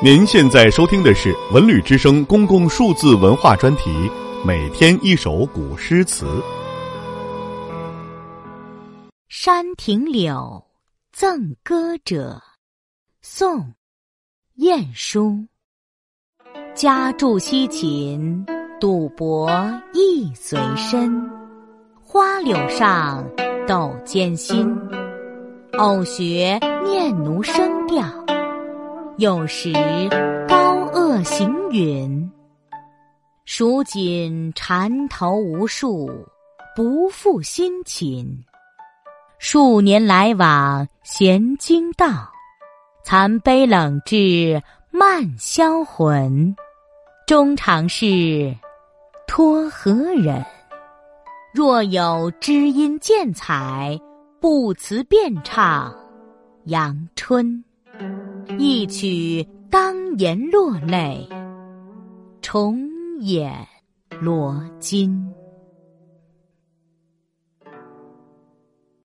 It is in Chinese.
您现在收听的是《文旅之声》公共数字文化专题，每天一首古诗词。《山亭柳赠歌者》宋·晏殊。家住西秦，赌博意随身。花柳上，斗艰辛。偶学念奴声调。有时高恶行云，蜀锦缠头无数，不负辛勤。数年来往闲经道，残杯冷炙慢销魂。终常是托何人？若有知音见采，不辞便唱阳春。一曲当言落泪，重演罗巾。